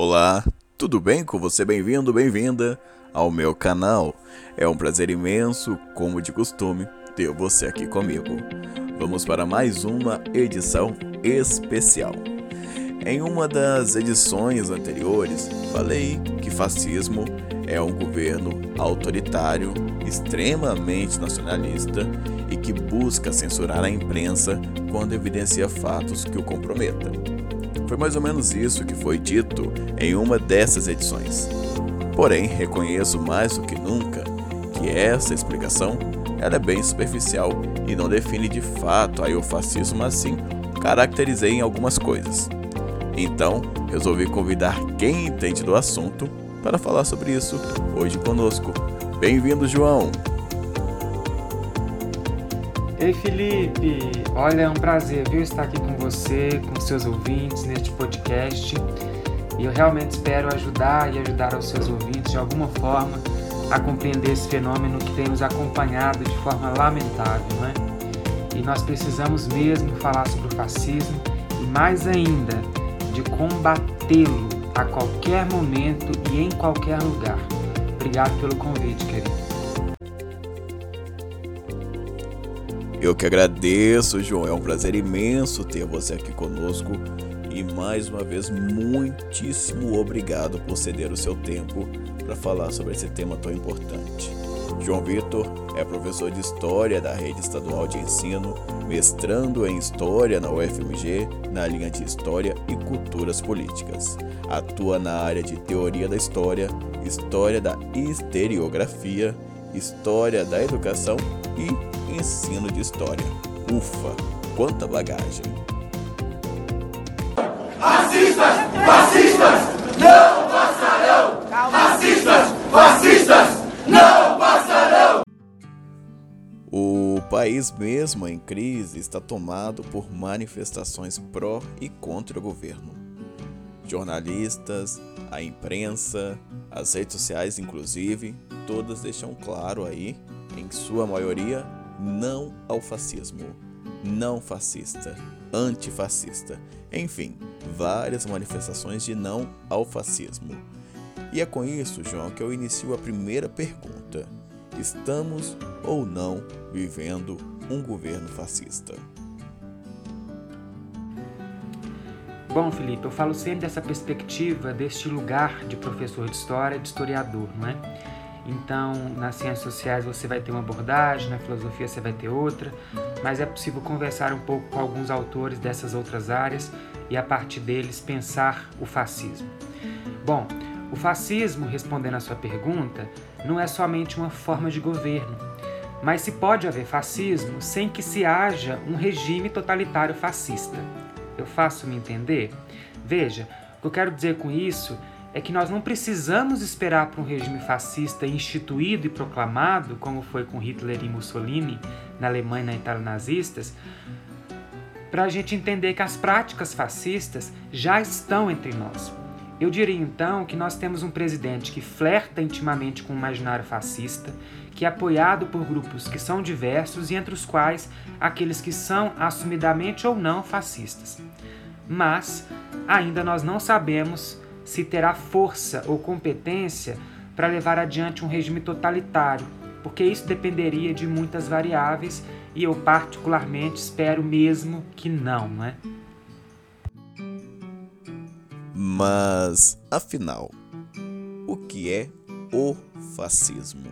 Olá, tudo bem com você? Bem-vindo, bem-vinda ao meu canal. É um prazer imenso, como de costume, ter você aqui comigo. Vamos para mais uma edição especial. Em uma das edições anteriores, falei que fascismo é um governo autoritário, extremamente nacionalista e que busca censurar a imprensa quando evidencia fatos que o comprometam. Foi mais ou menos isso que foi dito em uma dessas edições. Porém, reconheço mais do que nunca que essa explicação ela é bem superficial e não define de fato aí o fascismo, assim caracterizei em algumas coisas. Então, resolvi convidar quem entende do assunto para falar sobre isso hoje conosco. Bem-vindo, João! Ei Felipe, olha, é um prazer viu, estar aqui com você, com seus ouvintes neste podcast. E eu realmente espero ajudar e ajudar os seus ouvintes de alguma forma a compreender esse fenômeno que tem nos acompanhado de forma lamentável, né? E nós precisamos mesmo falar sobre o fascismo e mais ainda de combatê-lo a qualquer momento e em qualquer lugar. Obrigado pelo convite, querido. Eu que agradeço, João. É um prazer imenso ter você aqui conosco. E mais uma vez, muitíssimo obrigado por ceder o seu tempo para falar sobre esse tema tão importante. João Vitor é professor de História da Rede Estadual de Ensino, mestrando em História na UFMG, na linha de História e Culturas Políticas. Atua na área de Teoria da História, História da Historiografia, História da Educação e ensino de história. Ufa, quanta bagagem! Racistas! Fascistas! Não passarão! Racistas! Fascistas! Não passarão! O país, mesmo em crise, está tomado por manifestações pró e contra o governo. Jornalistas, a imprensa, as redes sociais, inclusive, todas deixam claro aí, em sua maioria, não ao fascismo, não fascista, antifascista, enfim, várias manifestações de não ao fascismo. E é com isso, João, que eu inicio a primeira pergunta: estamos ou não vivendo um governo fascista? Bom, Felipe, eu falo sempre dessa perspectiva, deste lugar de professor de história, de historiador, não é? Então, nas ciências sociais você vai ter uma abordagem, na filosofia você vai ter outra, mas é possível conversar um pouco com alguns autores dessas outras áreas e a partir deles pensar o fascismo. Bom, o fascismo, respondendo à sua pergunta, não é somente uma forma de governo, mas se pode haver fascismo sem que se haja um regime totalitário fascista. Eu faço me entender? Veja, o que eu quero dizer com isso é que nós não precisamos esperar para um regime fascista instituído e proclamado, como foi com Hitler e Mussolini na Alemanha e na Itália nazistas, para a gente entender que as práticas fascistas já estão entre nós. Eu diria então que nós temos um presidente que flerta intimamente com o imaginário fascista, que é apoiado por grupos que são diversos e entre os quais aqueles que são assumidamente ou não fascistas. Mas ainda nós não sabemos se terá força ou competência para levar adiante um regime totalitário, porque isso dependeria de muitas variáveis e eu particularmente espero mesmo que não, não é? Mas, afinal, o que é o fascismo?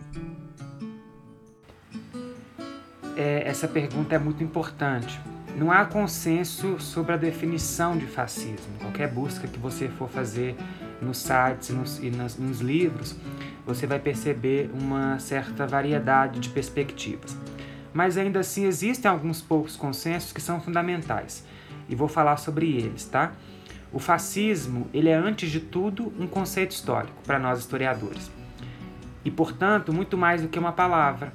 É, essa pergunta é muito importante, não há consenso sobre a definição de fascismo. Qualquer busca que você for fazer nos sites nos, e nos, nos livros, você vai perceber uma certa variedade de perspectivas. Mas ainda assim existem alguns poucos consensos que são fundamentais e vou falar sobre eles, tá? O fascismo, ele é antes de tudo um conceito histórico para nós historiadores. E, portanto, muito mais do que uma palavra.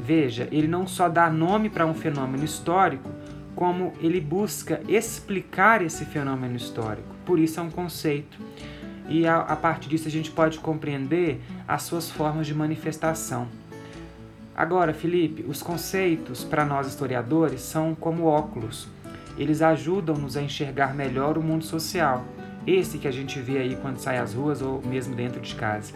Veja, ele não só dá nome para um fenômeno histórico, como ele busca explicar esse fenômeno histórico. Por isso é um conceito. E a, a partir disso a gente pode compreender as suas formas de manifestação. Agora, Felipe, os conceitos para nós historiadores são como óculos. Eles ajudam-nos a enxergar melhor o mundo social. esse que a gente vê aí quando sai às ruas ou mesmo dentro de casa.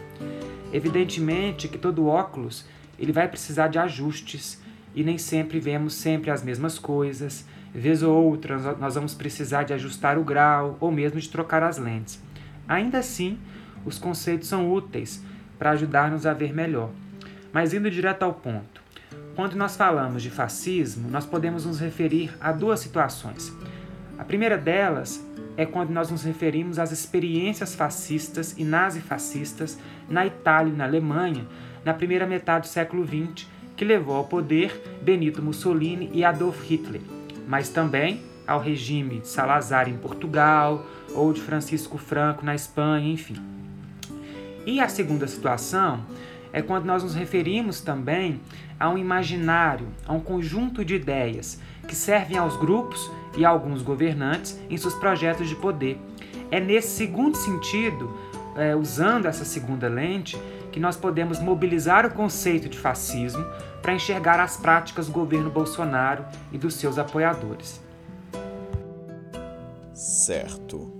Evidentemente que todo óculos ele vai precisar de ajustes e nem sempre vemos sempre as mesmas coisas. Vez ou outra nós vamos precisar de ajustar o grau ou mesmo de trocar as lentes. Ainda assim, os conceitos são úteis para ajudar-nos a ver melhor. Mas indo direto ao ponto. Quando nós falamos de fascismo, nós podemos nos referir a duas situações. A primeira delas é quando nós nos referimos às experiências fascistas e nazifascistas na Itália e na Alemanha na primeira metade do século XX, que levou ao poder Benito Mussolini e Adolf Hitler, mas também ao regime de Salazar em Portugal ou de Francisco Franco na Espanha, enfim. E a segunda situação é quando nós nos referimos também a um imaginário, a um conjunto de ideias que servem aos grupos e a alguns governantes em seus projetos de poder. É nesse segundo sentido, é, usando essa segunda lente, que nós podemos mobilizar o conceito de fascismo para enxergar as práticas do governo Bolsonaro e dos seus apoiadores. Certo.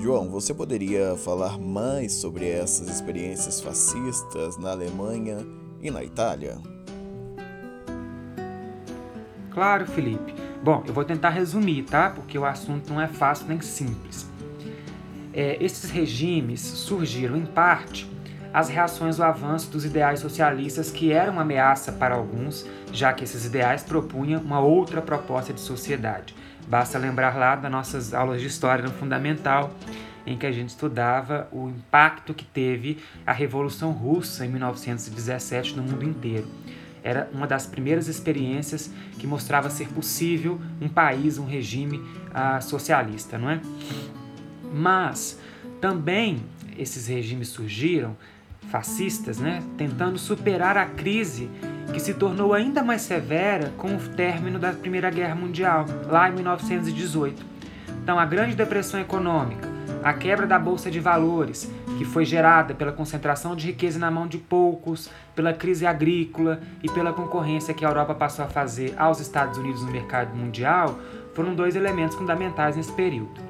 João, você poderia falar mais sobre essas experiências fascistas na Alemanha e na Itália? Claro, Felipe. Bom, eu vou tentar resumir, tá? Porque o assunto não é fácil nem simples. É, esses regimes surgiram, em parte, as reações ao avanço dos ideais socialistas, que era uma ameaça para alguns, já que esses ideais propunham uma outra proposta de sociedade. Basta lembrar lá das nossas aulas de história no Fundamental, em que a gente estudava o impacto que teve a Revolução Russa em 1917 no mundo inteiro. Era uma das primeiras experiências que mostrava ser possível um país, um regime uh, socialista, não é? Mas também esses regimes surgiram fascistas, né, tentando superar a crise que se tornou ainda mais severa com o término da Primeira Guerra Mundial, lá em 1918. Então, a Grande Depressão Econômica, a quebra da bolsa de valores, que foi gerada pela concentração de riqueza na mão de poucos, pela crise agrícola e pela concorrência que a Europa passou a fazer aos Estados Unidos no mercado mundial, foram dois elementos fundamentais nesse período.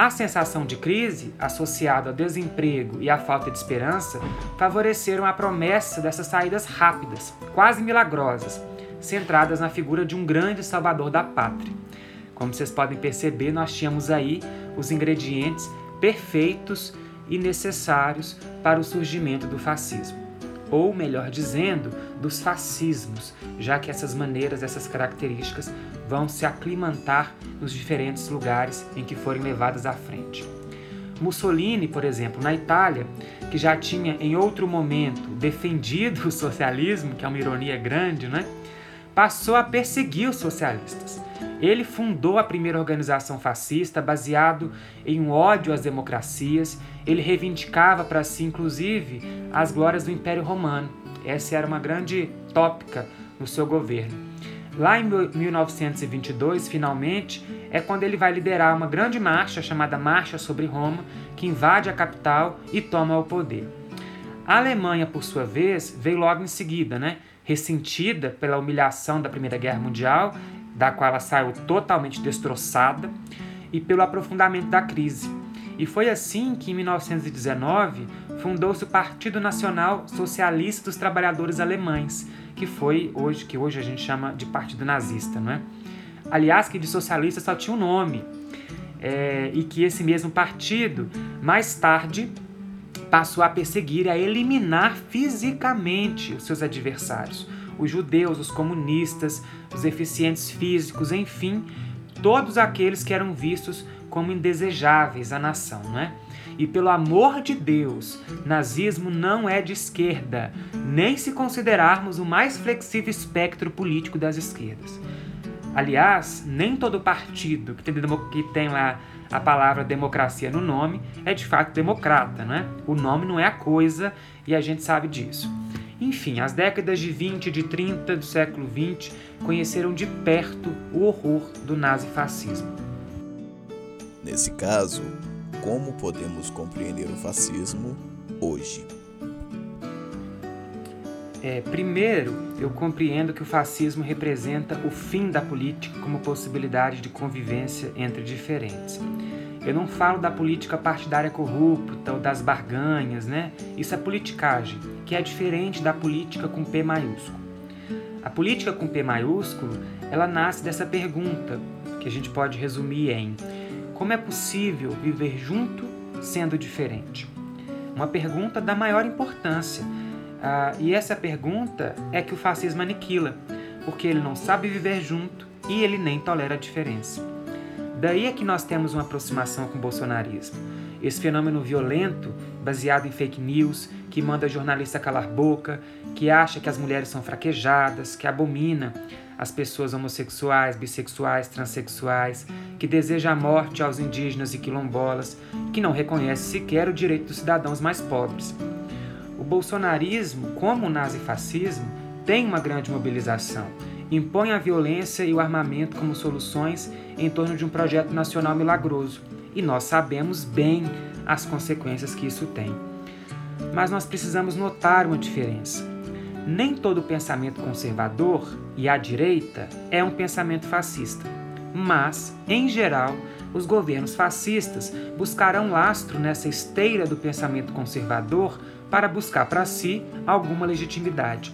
A sensação de crise, associada ao desemprego e à falta de esperança, favoreceram a promessa dessas saídas rápidas, quase milagrosas, centradas na figura de um grande salvador da pátria. Como vocês podem perceber, nós tínhamos aí os ingredientes perfeitos e necessários para o surgimento do fascismo. Ou, melhor dizendo, dos fascismos, já que essas maneiras, essas características vão se aclimatar nos diferentes lugares em que forem levadas à frente. Mussolini, por exemplo, na Itália, que já tinha em outro momento defendido o socialismo, que é uma ironia grande, né? passou a perseguir os socialistas. Ele fundou a primeira organização fascista baseado em um ódio às democracias. Ele reivindicava para si, inclusive, as glórias do Império Romano. Essa era uma grande tópica no seu governo. Lá em 1922, finalmente, é quando ele vai liderar uma grande marcha chamada Marcha sobre Roma, que invade a capital e toma o poder. A Alemanha, por sua vez, veio logo em seguida, né? ressentida pela humilhação da Primeira Guerra Mundial, da qual ela saiu totalmente destroçada, e pelo aprofundamento da crise. E foi assim que, em 1919, fundou-se o Partido Nacional Socialista dos Trabalhadores Alemães, que foi hoje que hoje a gente chama de Partido Nazista, não é? Aliás, que de socialista só tinha um nome, é, e que esse mesmo partido, mais tarde, passou a perseguir a eliminar fisicamente os seus adversários, os judeus, os comunistas, os eficientes físicos, enfim, todos aqueles que eram vistos como indesejáveis à nação, não é? E pelo amor de Deus, nazismo não é de esquerda, nem se considerarmos o mais flexível espectro político das esquerdas. Aliás, nem todo partido que tem, que tem lá a palavra democracia no nome é de fato democrata, não é? O nome não é a coisa e a gente sabe disso. Enfim, as décadas de 20 e de 30 do século 20 conheceram de perto o horror do nazifascismo. Nesse caso, como podemos compreender o fascismo hoje? É, primeiro, eu compreendo que o fascismo representa o fim da política como possibilidade de convivência entre diferentes. Eu não falo da política partidária corrupta ou das barganhas, né? Isso é politicagem, que é diferente da política com P maiúsculo. A política com P maiúsculo, ela nasce dessa pergunta, que a gente pode resumir em como é possível viver junto sendo diferente? Uma pergunta da maior importância. Ah, e essa pergunta é que o fascismo aniquila, porque ele não sabe viver junto e ele nem tolera a diferença. Daí é que nós temos uma aproximação com o bolsonarismo. Esse fenômeno violento, baseado em fake news, que manda jornalista calar boca, que acha que as mulheres são fraquejadas, que abomina as pessoas homossexuais, bissexuais, transexuais, que deseja a morte aos indígenas e quilombolas, que não reconhece sequer o direito dos cidadãos mais pobres. O bolsonarismo, como o nazifascismo, tem uma grande mobilização impõe a violência e o armamento como soluções em torno de um projeto nacional milagroso, e nós sabemos bem as consequências que isso tem. Mas nós precisamos notar uma diferença. Nem todo pensamento conservador e à direita é um pensamento fascista, mas, em geral, os governos fascistas buscarão lastro nessa esteira do pensamento conservador para buscar para si alguma legitimidade.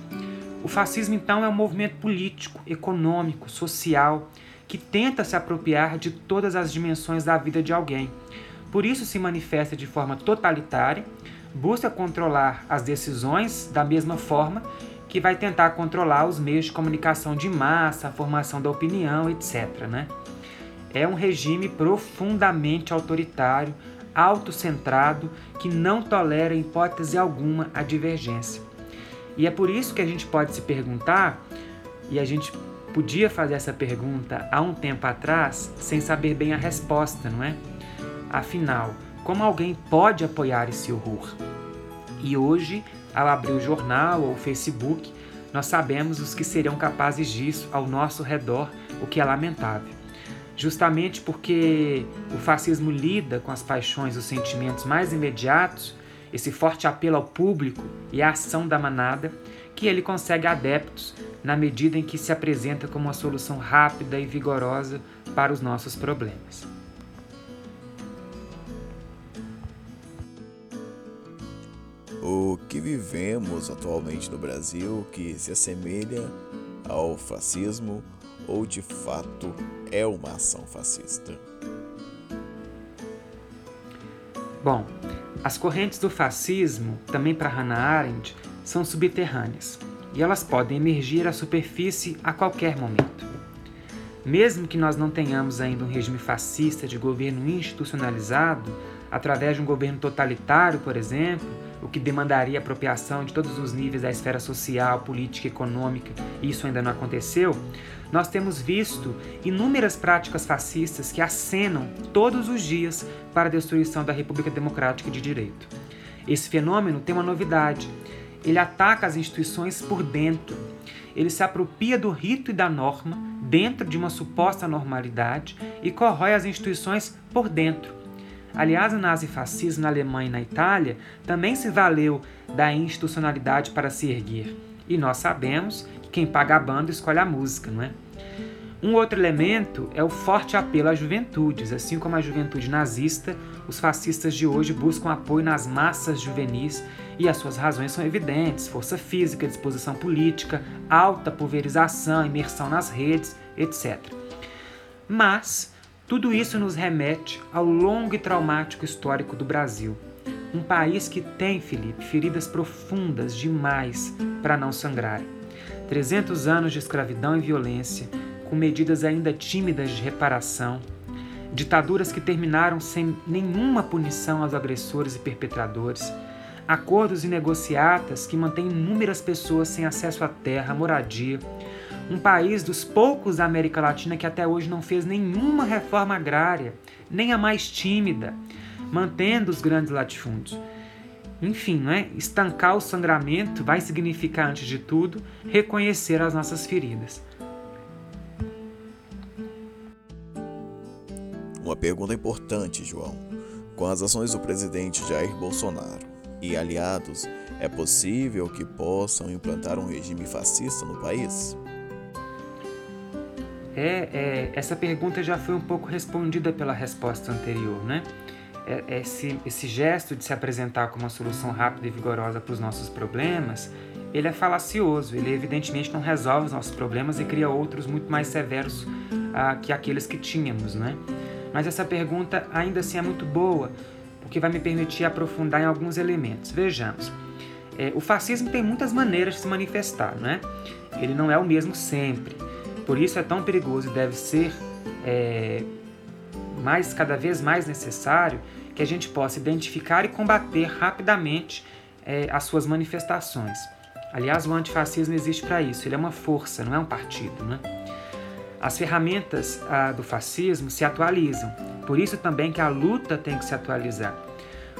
O fascismo, então, é um movimento político, econômico, social, que tenta se apropriar de todas as dimensões da vida de alguém. Por isso se manifesta de forma totalitária, busca controlar as decisões da mesma forma que vai tentar controlar os meios de comunicação de massa, a formação da opinião, etc. Né? É um regime profundamente autoritário, autocentrado, que não tolera, em hipótese alguma, a divergência. E é por isso que a gente pode se perguntar, e a gente podia fazer essa pergunta há um tempo atrás sem saber bem a resposta, não é? Afinal, como alguém pode apoiar esse horror? E hoje, ao abrir o jornal ou o Facebook, nós sabemos os que seriam capazes disso ao nosso redor, o que é lamentável. Justamente porque o fascismo lida com as paixões, os sentimentos mais imediatos, esse forte apelo ao público e a ação da manada, que ele consegue adeptos na medida em que se apresenta como uma solução rápida e vigorosa para os nossos problemas. O que vivemos atualmente no Brasil que se assemelha ao fascismo ou de fato é uma ação fascista? Bom, as correntes do fascismo, também para Hannah Arendt, são subterrâneas e elas podem emergir à superfície a qualquer momento. Mesmo que nós não tenhamos ainda um regime fascista de governo institucionalizado, através de um governo totalitário, por exemplo, o que demandaria apropriação de todos os níveis da esfera social, política econômica, isso ainda não aconteceu, nós temos visto inúmeras práticas fascistas que acenam todos os dias para a destruição da República Democrática de Direito. Esse fenômeno tem uma novidade. Ele ataca as instituições por dentro. Ele se apropria do rito e da norma dentro de uma suposta normalidade e corrói as instituições por dentro. Aliás, o nazifascismo na Alemanha e na Itália também se valeu da institucionalidade para se erguer. E nós sabemos quem paga a banda escolhe a música, não é? Um outro elemento é o forte apelo às juventudes. Assim como a juventude nazista, os fascistas de hoje buscam apoio nas massas juvenis e as suas razões são evidentes: força física, disposição política, alta pulverização, imersão nas redes, etc. Mas tudo isso nos remete ao longo e traumático histórico do Brasil. Um país que tem, Felipe, feridas profundas demais para não sangrar. 300 anos de escravidão e violência, com medidas ainda tímidas de reparação, ditaduras que terminaram sem nenhuma punição aos agressores e perpetradores, acordos e negociatas que mantêm inúmeras pessoas sem acesso à terra, moradia, um país dos poucos da América Latina que até hoje não fez nenhuma reforma agrária, nem a mais tímida, mantendo os grandes latifúndios. Enfim, não é? estancar o sangramento vai significar, antes de tudo, reconhecer as nossas feridas. Uma pergunta importante, João. Com as ações do presidente Jair Bolsonaro e aliados, é possível que possam implantar um regime fascista no país? é, é, essa pergunta já foi um pouco respondida pela resposta anterior, né? É, esse, esse gesto de se apresentar como uma solução rápida e vigorosa para os nossos problemas, ele é falacioso, ele evidentemente não resolve os nossos problemas e cria outros muito mais severos ah, que aqueles que tínhamos, né? Mas essa pergunta ainda assim é muito boa, porque vai me permitir aprofundar em alguns elementos. Vejamos. É, o fascismo tem muitas maneiras de se manifestar, né? Ele não é o mesmo sempre. Por isso é tão perigoso e deve ser é, mais cada vez mais necessário que a gente possa identificar e combater rapidamente é, as suas manifestações. Aliás, o antifascismo existe para isso. Ele é uma força, não é um partido, né? As ferramentas ah, do fascismo se atualizam. Por isso também que a luta tem que se atualizar.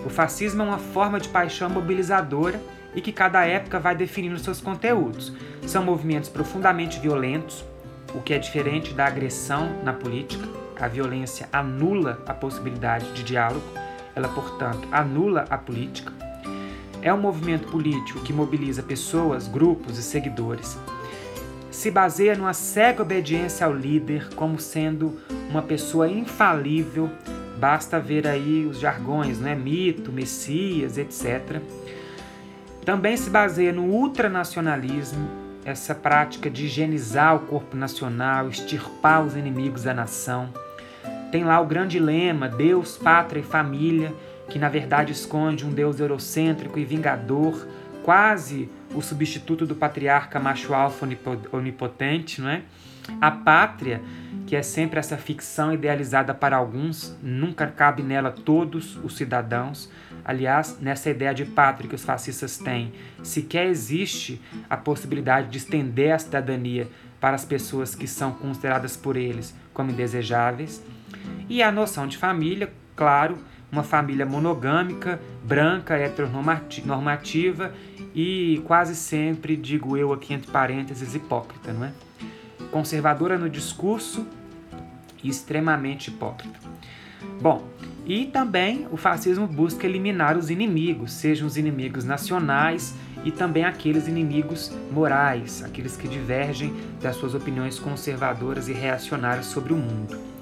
O fascismo é uma forma de paixão mobilizadora e que cada época vai definindo seus conteúdos. São movimentos profundamente violentos, o que é diferente da agressão na política. A violência anula a possibilidade de diálogo, ela, portanto, anula a política. É um movimento político que mobiliza pessoas, grupos e seguidores. Se baseia numa cega obediência ao líder como sendo uma pessoa infalível. Basta ver aí os jargões, né? Mito, Messias, etc. Também se baseia no ultranacionalismo, essa prática de higienizar o corpo nacional, extirpar os inimigos da nação. Tem lá o grande lema Deus, Pátria e Família, que na verdade esconde um Deus eurocêntrico e vingador, quase o substituto do patriarca macho-alfa onipotente, não é? A pátria, que é sempre essa ficção idealizada para alguns, nunca cabe nela todos os cidadãos. Aliás, nessa ideia de pátria que os fascistas têm, sequer existe a possibilidade de estender a cidadania para as pessoas que são consideradas por eles como indesejáveis. E a noção de família, claro, uma família monogâmica, branca, heteronormativa e quase sempre, digo eu aqui entre parênteses, hipócrita, não é? Conservadora no discurso e extremamente hipócrita. Bom, e também o fascismo busca eliminar os inimigos, sejam os inimigos nacionais e também aqueles inimigos morais, aqueles que divergem das suas opiniões conservadoras e reacionárias sobre o mundo.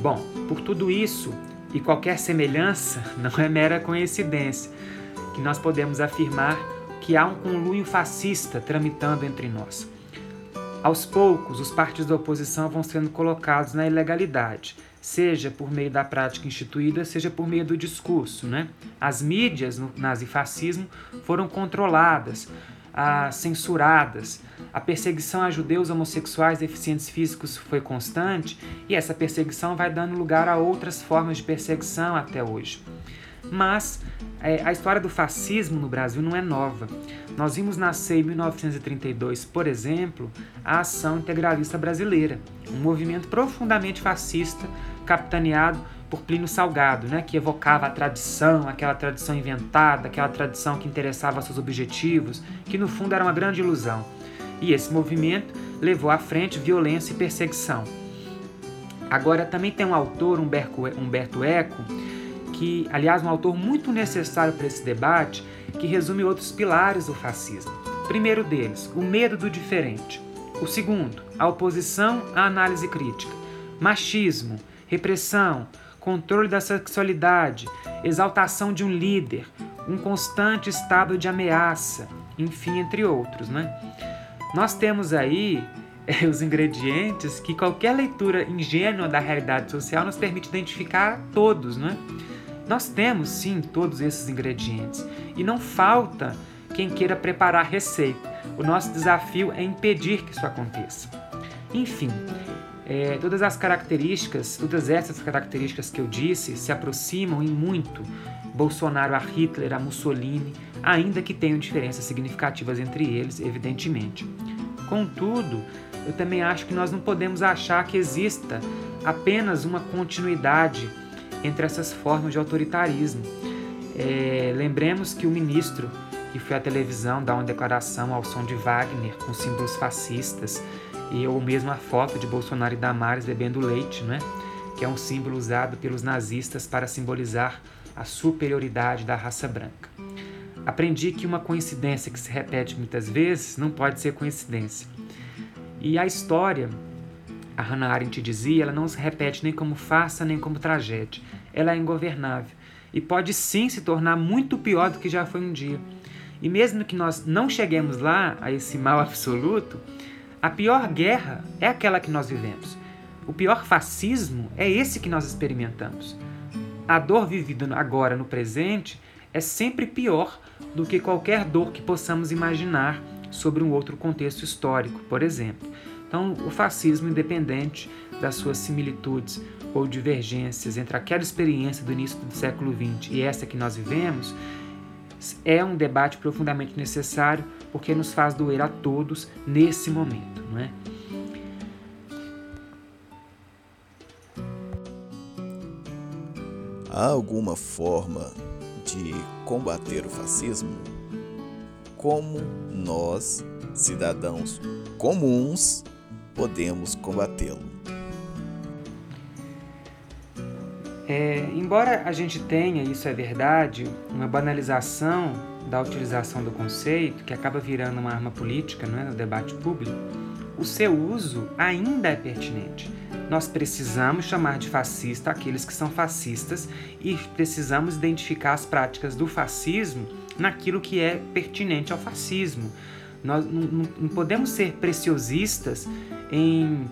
Bom, por tudo isso e qualquer semelhança, não é mera coincidência que nós podemos afirmar que há um conluio fascista tramitando entre nós. Aos poucos, os partidos da oposição vão sendo colocados na ilegalidade seja por meio da prática instituída, seja por meio do discurso. Né? As mídias no nazifascismo foram controladas, ah, censuradas. A perseguição a judeus homossexuais deficientes físicos foi constante e essa perseguição vai dando lugar a outras formas de perseguição até hoje. Mas é, a história do fascismo no Brasil não é nova. Nós vimos nascer em 1932, por exemplo, a Ação Integralista Brasileira, um movimento profundamente fascista capitaneado por Plínio Salgado, né, que evocava a tradição, aquela tradição inventada, aquela tradição que interessava seus objetivos, que no fundo era uma grande ilusão. E esse movimento levou à frente violência e perseguição. Agora, também tem um autor, Humberto Eco, que, aliás, um autor muito necessário para esse debate, que resume outros pilares do fascismo. primeiro deles, o medo do diferente. O segundo, a oposição à análise crítica. Machismo, repressão, controle da sexualidade, exaltação de um líder, um constante estado de ameaça, enfim, entre outros. Né? Nós temos aí é, os ingredientes que qualquer leitura ingênua da realidade social nos permite identificar todos. Né? Nós temos sim todos esses ingredientes e não falta quem queira preparar receita. O nosso desafio é impedir que isso aconteça. Enfim, é, todas as características, todas essas características que eu disse se aproximam em muito Bolsonaro a Hitler, a Mussolini, ainda que tenham diferenças significativas entre eles, evidentemente. Contudo, eu também acho que nós não podemos achar que exista apenas uma continuidade entre essas formas de autoritarismo. É, lembremos que o ministro que foi à televisão dar uma declaração ao som de Wagner com símbolos fascistas e ou mesmo a foto de Bolsonaro e Damares bebendo leite, né? que é um símbolo usado pelos nazistas para simbolizar a superioridade da raça branca. Aprendi que uma coincidência que se repete muitas vezes não pode ser coincidência. E a história a Hannah Arendt dizia, ela não se repete nem como farsa nem como tragédia. Ela é ingovernável e pode sim se tornar muito pior do que já foi um dia. E mesmo que nós não cheguemos lá, a esse mal absoluto, a pior guerra é aquela que nós vivemos. O pior fascismo é esse que nós experimentamos. A dor vivida agora no presente é sempre pior do que qualquer dor que possamos imaginar sobre um outro contexto histórico, por exemplo. Então, o fascismo, independente das suas similitudes ou divergências entre aquela experiência do início do século XX e essa que nós vivemos, é um debate profundamente necessário porque nos faz doer a todos nesse momento, não é? Há alguma forma de combater o fascismo? Como nós, cidadãos comuns, podemos combatê-lo? É, embora a gente tenha, isso é verdade, uma banalização da utilização do conceito, que acaba virando uma arma política não é, no debate público, o seu uso ainda é pertinente. Nós precisamos chamar de fascista aqueles que são fascistas e precisamos identificar as práticas do fascismo naquilo que é pertinente ao fascismo. Nós não, podemos ser preciosistas em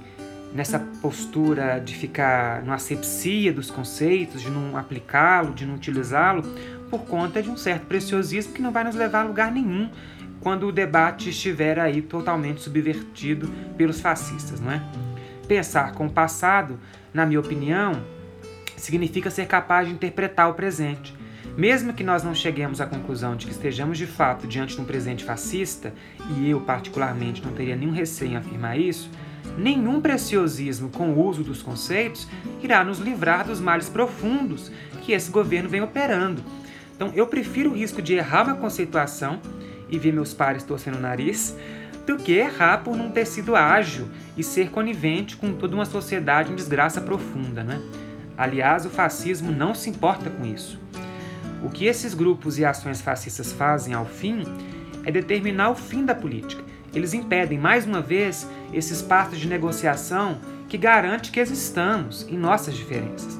nessa postura de ficar no asepsia dos conceitos, de não aplicá-lo, de não utilizá-lo, por conta de um certo preciosismo que não vai nos levar a lugar nenhum quando o debate estiver aí totalmente subvertido pelos fascistas, não é? Pensar com o passado, na minha opinião, significa ser capaz de interpretar o presente. Mesmo que nós não cheguemos à conclusão de que estejamos de fato diante de um presente fascista, e eu particularmente não teria nenhum receio em afirmar isso, nenhum preciosismo com o uso dos conceitos irá nos livrar dos males profundos que esse governo vem operando. Então, eu prefiro o risco de errar uma conceituação e ver meus pares torcendo o nariz do que errar por não ter sido ágil e ser conivente com toda uma sociedade em desgraça profunda. Né? Aliás, o fascismo não se importa com isso. O que esses grupos e ações fascistas fazem ao fim é determinar o fim da política eles impedem, mais uma vez, esse espaço de negociação que garante que existamos em nossas diferenças.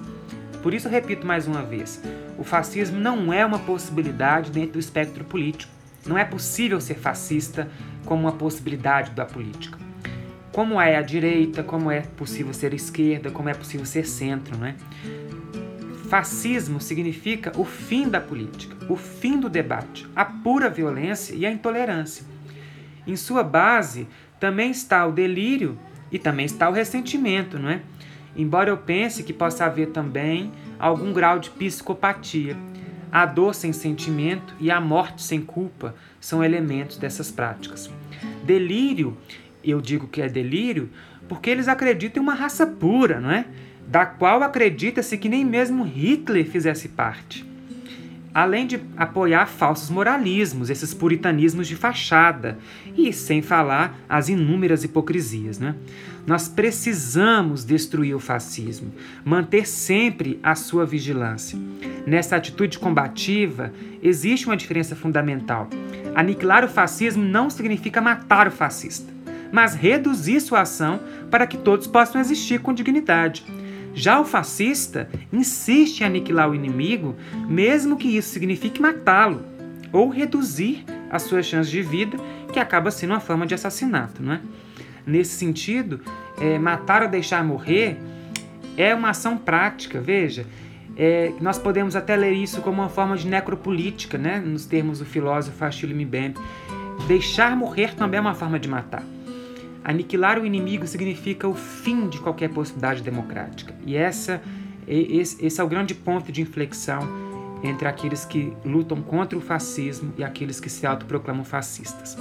Por isso, repito mais uma vez: o fascismo não é uma possibilidade dentro do espectro político. Não é possível ser fascista como uma possibilidade da política. Como é a direita, como é possível ser esquerda, como é possível ser centro, não é? Fascismo significa o fim da política, o fim do debate, a pura violência e a intolerância. Em sua base também está o delírio e também está o ressentimento, não é? Embora eu pense que possa haver também algum grau de psicopatia. A dor sem sentimento e a morte sem culpa são elementos dessas práticas. Delírio, eu digo que é delírio, porque eles acreditam em uma raça pura, não é? Da qual acredita-se que nem mesmo Hitler fizesse parte além de apoiar falsos moralismos, esses puritanismos de fachada, e sem falar as inúmeras hipocrisias. Né? Nós precisamos destruir o fascismo, manter sempre a sua vigilância. Nessa atitude combativa, existe uma diferença fundamental. Aniquilar o fascismo não significa matar o fascista, mas reduzir sua ação para que todos possam existir com dignidade. Já o fascista insiste em aniquilar o inimigo, mesmo que isso signifique matá-lo ou reduzir as suas chances de vida, que acaba sendo uma forma de assassinato. Não é? Nesse sentido, é, matar ou deixar morrer é uma ação prática, veja. É, nós podemos até ler isso como uma forma de necropolítica, né? nos termos do filósofo Achille Mbembe. Deixar morrer também é uma forma de matar. Aniquilar o inimigo significa o fim de qualquer possibilidade democrática. E essa, esse é o grande ponto de inflexão entre aqueles que lutam contra o fascismo e aqueles que se autoproclamam fascistas.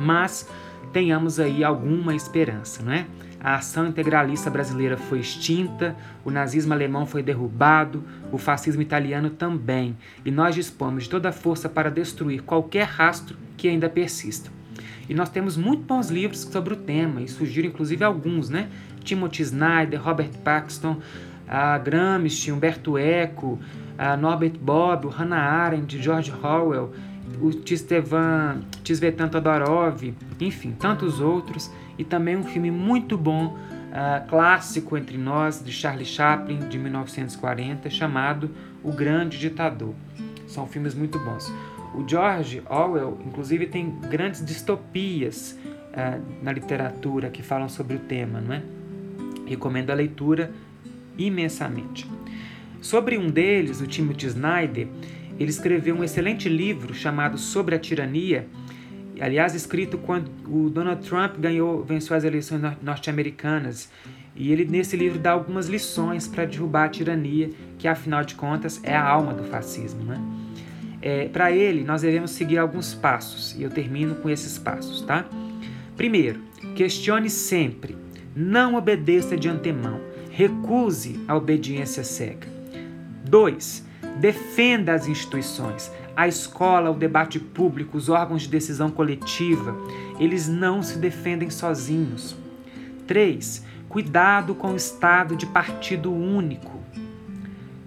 Mas tenhamos aí alguma esperança, não é? A ação integralista brasileira foi extinta, o nazismo alemão foi derrubado, o fascismo italiano também, e nós dispomos de toda a força para destruir qualquer rastro que ainda persista. E nós temos muito bons livros sobre o tema, e surgiram inclusive alguns, né? Timothy Snyder, Robert Paxton, a Gramsci, Humberto Eco, a Norbert Bob, Hannah Arendt, George Orwell, o Tisvetan Todorov, enfim, tantos outros, e também um filme muito bom uh, clássico entre nós de Charlie Chaplin de 1940 chamado O Grande Ditador. São filmes muito bons. O George Orwell, inclusive, tem grandes distopias uh, na literatura que falam sobre o tema, não é? Recomendo a leitura imensamente. Sobre um deles, o Timothy Snyder, ele escreveu um excelente livro chamado Sobre a Tirania, aliás, escrito quando o Donald Trump ganhou, venceu as eleições norte-americanas. E ele, nesse livro, dá algumas lições para derrubar a tirania, que afinal de contas é a alma do fascismo. Né? É, para ele, nós devemos seguir alguns passos, e eu termino com esses passos. Tá? Primeiro, questione sempre, não obedeça de antemão, recuse a obediência cega. 2. Defenda as instituições, a escola, o debate público, os órgãos de decisão coletiva, eles não se defendem sozinhos. 3. Cuidado com o estado de partido único.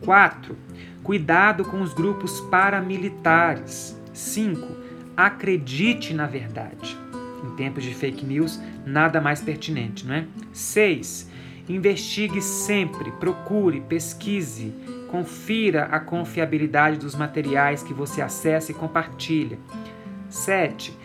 4. Cuidado com os grupos paramilitares. 5. Acredite na verdade. Em tempos de fake news, nada mais pertinente, não é? 6. Investigue sempre, procure, pesquise, Confira a confiabilidade dos materiais que você acessa e compartilha. 7.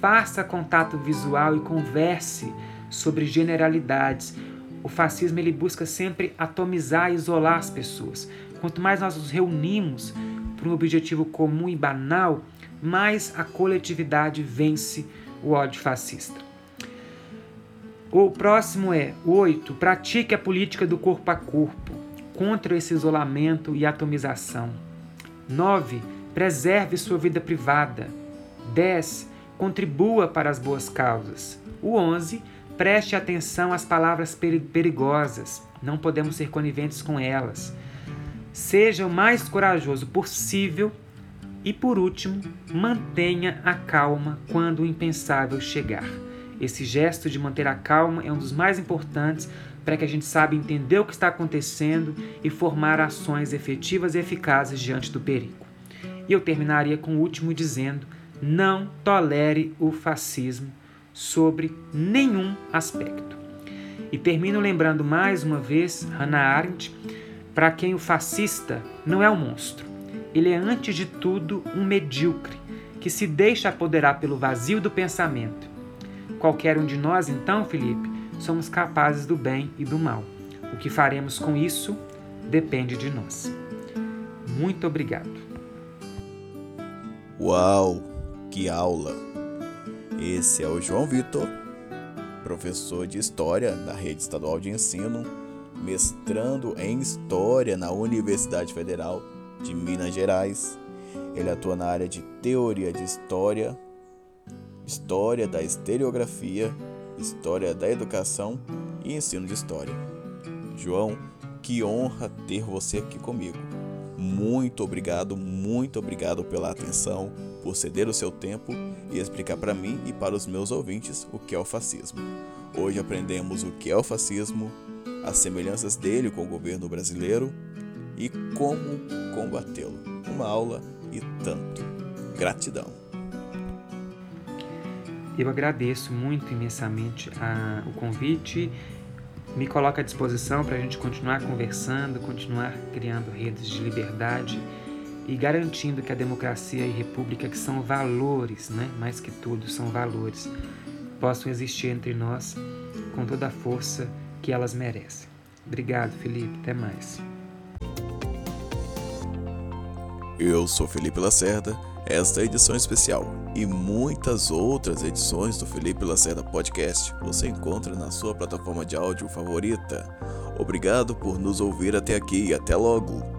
Faça contato visual e converse sobre generalidades. O fascismo ele busca sempre atomizar e isolar as pessoas. Quanto mais nós nos reunimos para um objetivo comum e banal, mais a coletividade vence o ódio fascista. O próximo é 8. Pratique a política do corpo a corpo contra esse isolamento e atomização. 9. Preserve sua vida privada. 10. Contribua para as boas causas. O 11. Preste atenção às palavras perigosas. Não podemos ser coniventes com elas. Seja o mais corajoso possível. E por último, mantenha a calma quando o impensável chegar. Esse gesto de manter a calma é um dos mais importantes para que a gente saiba entender o que está acontecendo e formar ações efetivas e eficazes diante do perigo. E eu terminaria com o último dizendo: não tolere o fascismo sobre nenhum aspecto. E termino lembrando mais uma vez Hannah Arendt, para quem o fascista não é um monstro. Ele é, antes de tudo, um medíocre que se deixa apoderar pelo vazio do pensamento. Qualquer um de nós, então, Felipe, somos capazes do bem e do mal. O que faremos com isso depende de nós. Muito obrigado. Uau, que aula! Esse é o João Vitor, professor de História da Rede Estadual de Ensino, mestrando em História na Universidade Federal de Minas Gerais. Ele atua na área de Teoria de História, História da Estereografia História da Educação e Ensino de História. João, que honra ter você aqui comigo. Muito obrigado, muito obrigado pela atenção, por ceder o seu tempo e explicar para mim e para os meus ouvintes o que é o fascismo. Hoje aprendemos o que é o fascismo, as semelhanças dele com o governo brasileiro e como combatê-lo. Uma aula e tanto. Gratidão. Eu agradeço muito imensamente a, o convite, me coloca à disposição para a gente continuar conversando, continuar criando redes de liberdade e garantindo que a democracia e república, que são valores, né? mais que tudo, são valores, possam existir entre nós com toda a força que elas merecem. Obrigado, Felipe. Até mais. Eu sou Felipe Lacerda esta edição especial e muitas outras edições do Felipe Lacerda Podcast você encontra na sua plataforma de áudio favorita. Obrigado por nos ouvir até aqui e até logo!